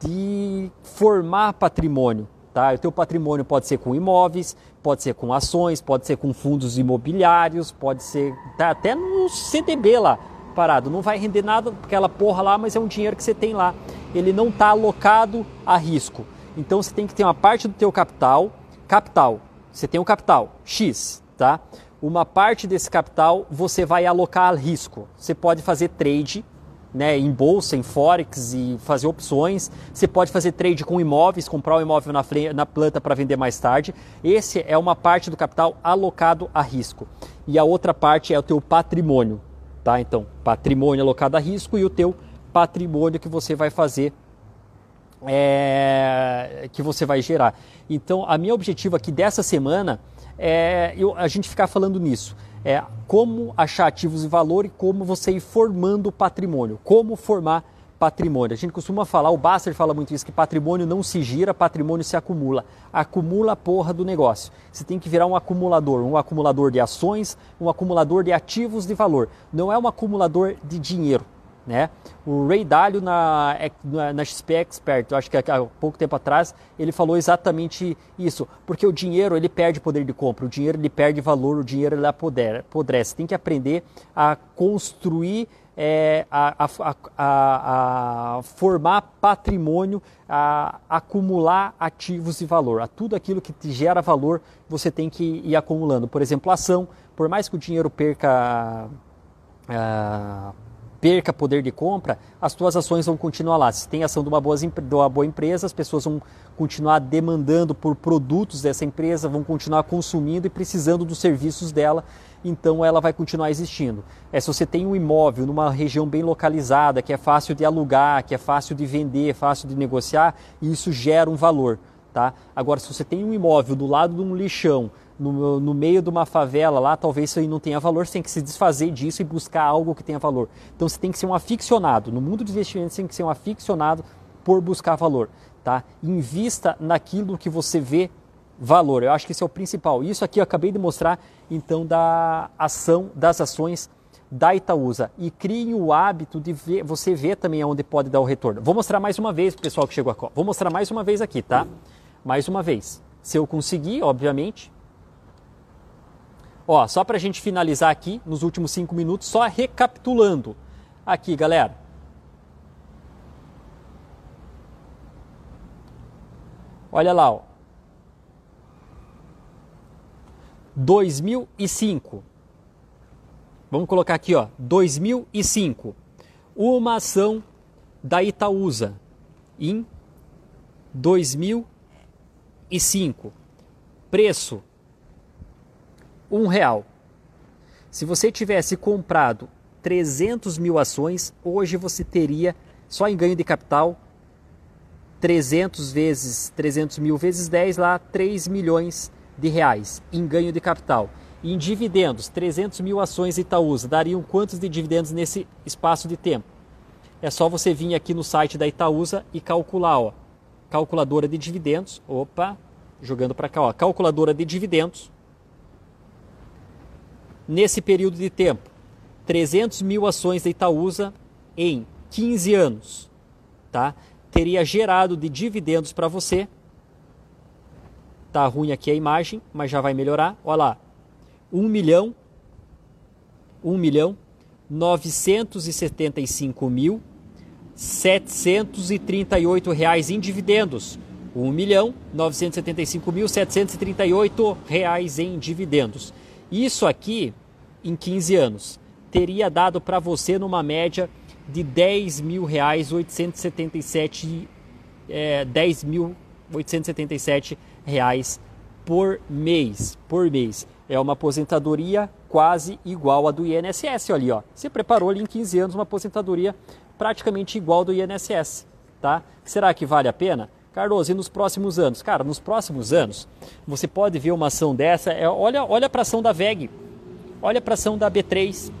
de formar patrimônio. Tá? O teu patrimônio pode ser com imóveis, pode ser com ações, pode ser com fundos imobiliários, pode ser tá, até no CDB lá parado. Não vai render nada aquela porra lá, mas é um dinheiro que você tem lá. Ele não está alocado a risco. Então você tem que ter uma parte do teu capital, capital. Você tem um capital X, tá? Uma parte desse capital você vai alocar a risco. Você pode fazer trade, né, em bolsa, em forex e fazer opções. Você pode fazer trade com imóveis, comprar um imóvel na, na planta para vender mais tarde. Esse é uma parte do capital alocado a risco. E a outra parte é o teu patrimônio, tá? Então, patrimônio alocado a risco e o teu que você vai fazer é, que você vai gerar. Então, a minha objetivo aqui dessa semana é eu, a gente ficar falando nisso. É como achar ativos de valor e como você ir formando patrimônio. Como formar patrimônio. A gente costuma falar, o Baster fala muito isso, que patrimônio não se gira, patrimônio se acumula. Acumula a porra do negócio. Você tem que virar um acumulador, um acumulador de ações, um acumulador de ativos de valor. Não é um acumulador de dinheiro. Né? O Ray Dalio na, na, XP Expert, eu acho que há pouco tempo atrás, ele falou exatamente isso, porque o dinheiro ele perde poder de compra, o dinheiro ele perde valor, o dinheiro ele apodrece. Tem que aprender a construir, é, a, a, a, a, formar patrimônio, a acumular ativos de valor. A tudo aquilo que te gera valor, você tem que ir acumulando. Por exemplo, ação, por mais que o dinheiro perca. Uh, perca poder de compra, as tuas ações vão continuar lá. Se tem ação de uma, boa, de uma boa empresa, as pessoas vão continuar demandando por produtos dessa empresa, vão continuar consumindo e precisando dos serviços dela. então ela vai continuar existindo. É se você tem um imóvel numa região bem localizada, que é fácil de alugar, que é fácil de vender, fácil de negociar, isso gera um valor. Tá? Agora, se você tem um imóvel do lado de um lixão, no, no, meio de uma favela lá, talvez isso aí não tenha valor, você tem que se desfazer disso e buscar algo que tenha valor. Então você tem que ser um aficionado. No mundo dos investimentos, você tem que ser um aficionado por buscar valor. Tá? Invista naquilo que você vê valor. Eu acho que esse é o principal. Isso aqui eu acabei de mostrar, então, da ação, das ações da Itaúsa. E crie o hábito de ver, você ver também onde pode dar o retorno. Vou mostrar mais uma vez para o pessoal que chegou aqui. Vou mostrar mais uma vez aqui, tá? Mais uma vez. Se eu conseguir, obviamente. Ó, só para a gente finalizar aqui, nos últimos cinco minutos, só recapitulando. Aqui, galera. Olha lá, ó. 2005. Vamos colocar aqui, ó, 2005. Uma ação da Itaúsa em 2005. Preço um real. Se você tivesse comprado 300 mil ações, hoje você teria só em ganho de capital 300 vezes 300 mil vezes 10 lá 3 milhões de reais em ganho de capital. E em dividendos, 300 mil ações Itaúsa dariam quantos de dividendos nesse espaço de tempo? É só você vir aqui no site da Itaúsa e calcular, ó, calculadora de dividendos, opa, jogando para cá, ó, calculadora de dividendos. Nesse período de tempo, 300 mil ações da Itaúsa em 15 anos, tá? Teria gerado de dividendos para você Tá ruim aqui a imagem, mas já vai melhorar. Olha lá. 1 milhão 1 milhão 975 mil 738 reais em dividendos. 1 milhão 975 mil 738 reais em dividendos. Isso aqui, em 15 anos, teria dado para você numa média de 10 mil reais 877 é, 10 mil 877 reais por mês, por mês. É uma aposentadoria quase igual à do INSS, ali, ó. Você preparou ali em 15 anos uma aposentadoria praticamente igual do INSS, tá? Será que vale a pena? Carlos, e nos próximos anos? Cara, nos próximos anos, você pode ver uma ação dessa, é, olha, olha para a ação da VEG, olha para a ação da B3.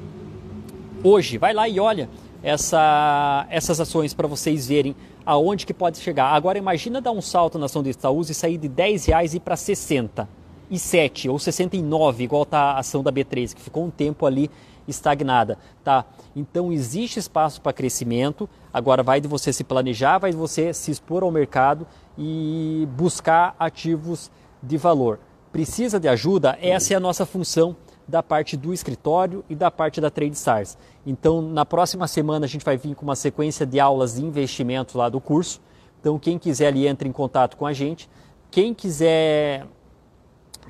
Hoje, vai lá e olha essa, essas ações para vocês verem aonde que pode chegar. Agora imagina dar um salto na ação do Itaúsa e sair de 10 reais e ir para 60 e 7 ou 69, igual está a ação da B3, que ficou um tempo ali estagnada, tá? Então existe espaço para crescimento. Agora vai de você se planejar, vai de você se expor ao mercado e buscar ativos de valor. Precisa de ajuda? Essa é a nossa função da parte do escritório e da parte da Trade Stars. Então, na próxima semana a gente vai vir com uma sequência de aulas de investimento lá do curso. Então, quem quiser ali entre em contato com a gente. Quem quiser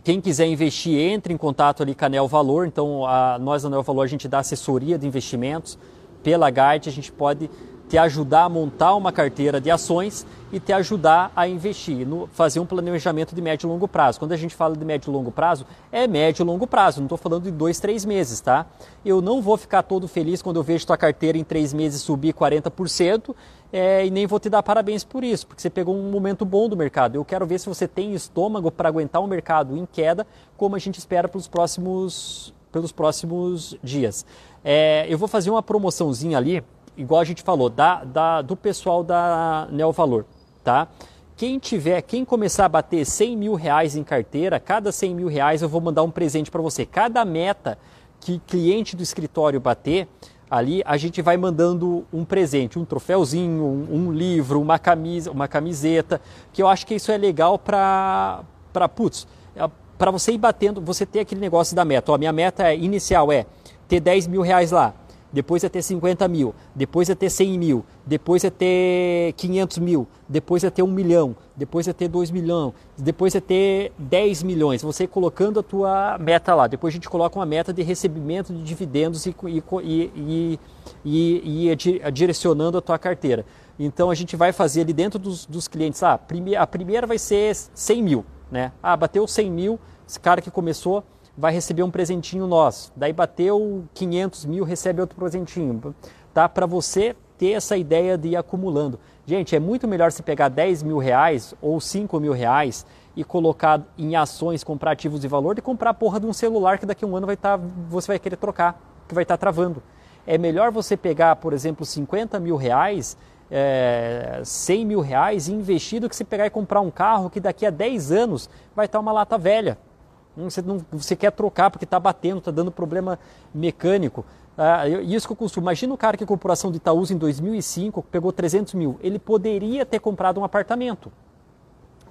quem quiser investir, entre em contato ali com a Neo Valor. Então, a, nós, na Neo Valor, a gente dá assessoria de investimentos. Pela Guide, a gente pode te ajudar a montar uma carteira de ações e te ajudar a investir, no, fazer um planejamento de médio e longo prazo. Quando a gente fala de médio e longo prazo, é médio e longo prazo, não estou falando de dois, três meses, tá? Eu não vou ficar todo feliz quando eu vejo tua carteira em três meses subir 40% é, e nem vou te dar parabéns por isso, porque você pegou um momento bom do mercado. Eu quero ver se você tem estômago para aguentar o um mercado em queda, como a gente espera pelos próximos, pelos próximos dias. É, eu vou fazer uma promoçãozinha ali igual a gente falou, da, da, do pessoal da Neovalor, tá? Quem tiver, quem começar a bater 100 mil reais em carteira, cada 100 mil reais eu vou mandar um presente para você. Cada meta que cliente do escritório bater, ali a gente vai mandando um presente, um troféuzinho, um, um livro, uma camisa, uma camiseta, que eu acho que isso é legal para, para putz, é, para você ir batendo, você ter aquele negócio da meta. Ó, a minha meta inicial é ter 10 mil reais lá depois é ter 50 mil, depois é ter 100 mil, depois é ter 500 mil, depois é ter 1 milhão, depois é ter 2 milhões, depois é ter 10 milhões. Você colocando a tua meta lá. Depois a gente coloca uma meta de recebimento de dividendos e, e, e, e direcionando a tua carteira. Então a gente vai fazer ali dentro dos, dos clientes, ah, a primeira vai ser 100 mil, né? Ah, bateu 100 mil, esse cara que começou vai receber um presentinho nosso. Daí bateu 500 mil, recebe outro presentinho. Tá? Para você ter essa ideia de ir acumulando. Gente, é muito melhor você pegar 10 mil reais ou 5 mil reais e colocar em ações, comprar ativos de valor, de comprar a porra de um celular que daqui a um ano vai tá, você vai querer trocar, que vai estar tá travando. É melhor você pegar, por exemplo, 50 mil reais, é, 100 mil reais e investir do que você pegar e comprar um carro que daqui a 10 anos vai estar tá uma lata velha. Hum, você, não, você quer trocar porque está batendo, está dando problema mecânico. Ah, isso que eu costumo. Imagina o cara que a ação de Itaúsa em 2005, pegou 300 mil. Ele poderia ter comprado um apartamento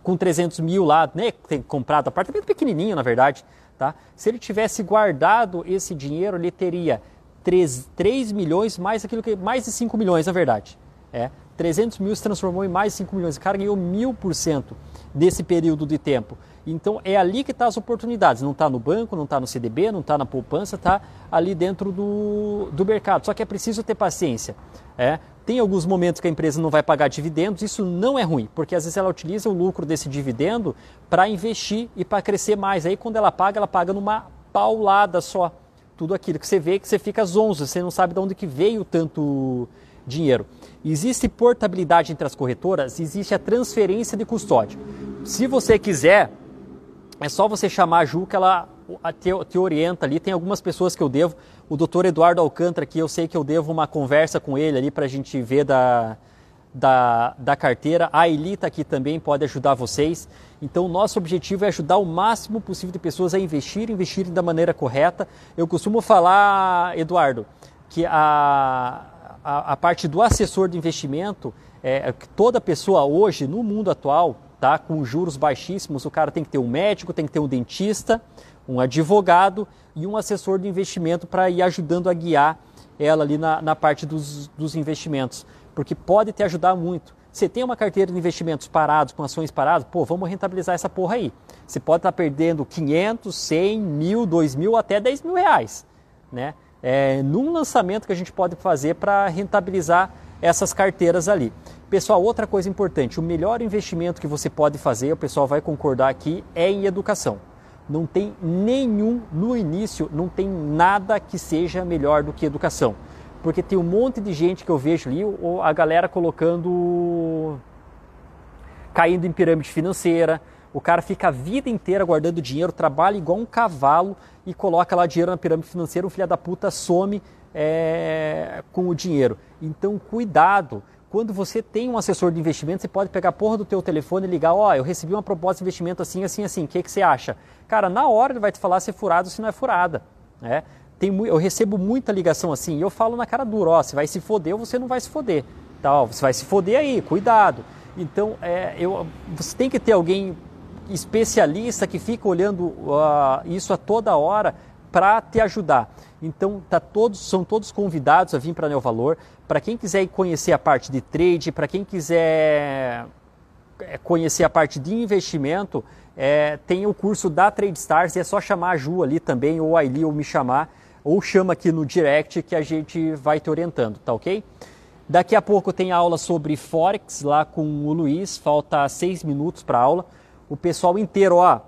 com 300 mil lá, né? Tem comprado apartamento pequenininho, na verdade. Tá? Se ele tivesse guardado esse dinheiro, ele teria 3, 3 milhões mais aquilo que mais de 5 milhões, na verdade. É, 300 mil se transformou em mais de 5 milhões. O cara ganhou mil por cento nesse período de tempo. Então é ali que estão tá as oportunidades. Não está no banco, não está no CDB, não está na poupança, está ali dentro do, do mercado. Só que é preciso ter paciência. É, tem alguns momentos que a empresa não vai pagar dividendos, isso não é ruim, porque às vezes ela utiliza o lucro desse dividendo para investir e para crescer mais. Aí quando ela paga, ela paga numa paulada só. Tudo aquilo que você vê que você fica zonzo, você não sabe de onde que veio tanto dinheiro. Existe portabilidade entre as corretoras, existe a transferência de custódia. Se você quiser, é só você chamar a Ju que ela te, te, orienta ali. Tem algumas pessoas que eu devo. O doutor Eduardo Alcântara, que eu sei que eu devo uma conversa com ele ali para a gente ver da, da, da carteira. A Elita aqui também pode ajudar vocês. Então, nosso objetivo é ajudar o máximo possível de pessoas a investir, investirem da maneira correta. Eu costumo falar, Eduardo, que a, a, a parte do assessor de investimento, é, toda pessoa hoje, no mundo atual, tá? Com juros baixíssimos, o cara tem que ter um médico, tem que ter um dentista, um advogado e um assessor de investimento para ir ajudando a guiar ela ali na, na parte dos, dos investimentos, porque pode te ajudar muito. Você tem uma carteira de investimentos parados, com ações paradas, pô, vamos rentabilizar essa porra aí. Você pode estar tá perdendo 500, 100, mil, 2 mil, até 10 mil reais, né? É, num lançamento que a gente pode fazer para rentabilizar essas carteiras ali. Pessoal, outra coisa importante, o melhor investimento que você pode fazer, o pessoal vai concordar aqui, é em educação. Não tem nenhum, no início, não tem nada que seja melhor do que educação. Porque tem um monte de gente que eu vejo ali, a galera colocando. caindo em pirâmide financeira. O cara fica a vida inteira guardando dinheiro, trabalha igual um cavalo e coloca lá dinheiro na pirâmide financeira. O filho da puta some é, com o dinheiro. Então, cuidado quando você tem um assessor de investimento, você pode pegar a porra do teu telefone e ligar, ó, oh, eu recebi uma proposta de investimento assim, assim, assim, o que, que você acha? Cara, na hora ele vai te falar se é furado ou se não é furada. Né? Tem, eu recebo muita ligação assim e eu falo na cara dura, ó, oh, você vai se foder ou você não vai se foder. Tá, ó, você vai se foder aí, cuidado. Então, é, eu, você tem que ter alguém especialista que fica olhando uh, isso a toda hora para te ajudar. Então, tá todos, são todos convidados a vir para Neo Valor. Para quem quiser conhecer a parte de trade, para quem quiser é, conhecer a parte de investimento, é, tem o curso da Trade Stars e é só chamar a Ju ali também, ou a Eli, ou me chamar, ou chama aqui no direct que a gente vai te orientando, tá ok? Daqui a pouco tem aula sobre Forex lá com o Luiz, falta seis minutos para aula. O pessoal inteiro, ó,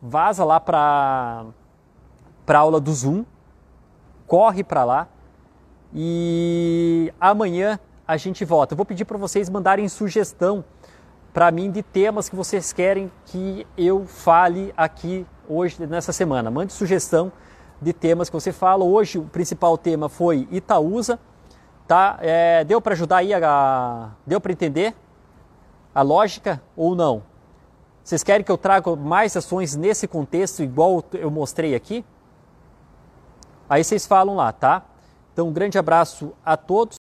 vaza lá para a aula do Zoom, corre para lá e amanhã a gente volta. Eu vou pedir para vocês mandarem sugestão para mim de temas que vocês querem que eu fale aqui hoje, nessa semana. Mande sugestão de temas que você fala. Hoje o principal tema foi Itaúsa. Tá? É, deu para ajudar aí? A, deu para entender a lógica ou não? Vocês querem que eu traga mais ações nesse contexto, igual eu mostrei aqui? Aí vocês falam lá, tá? Então, um grande abraço a todos.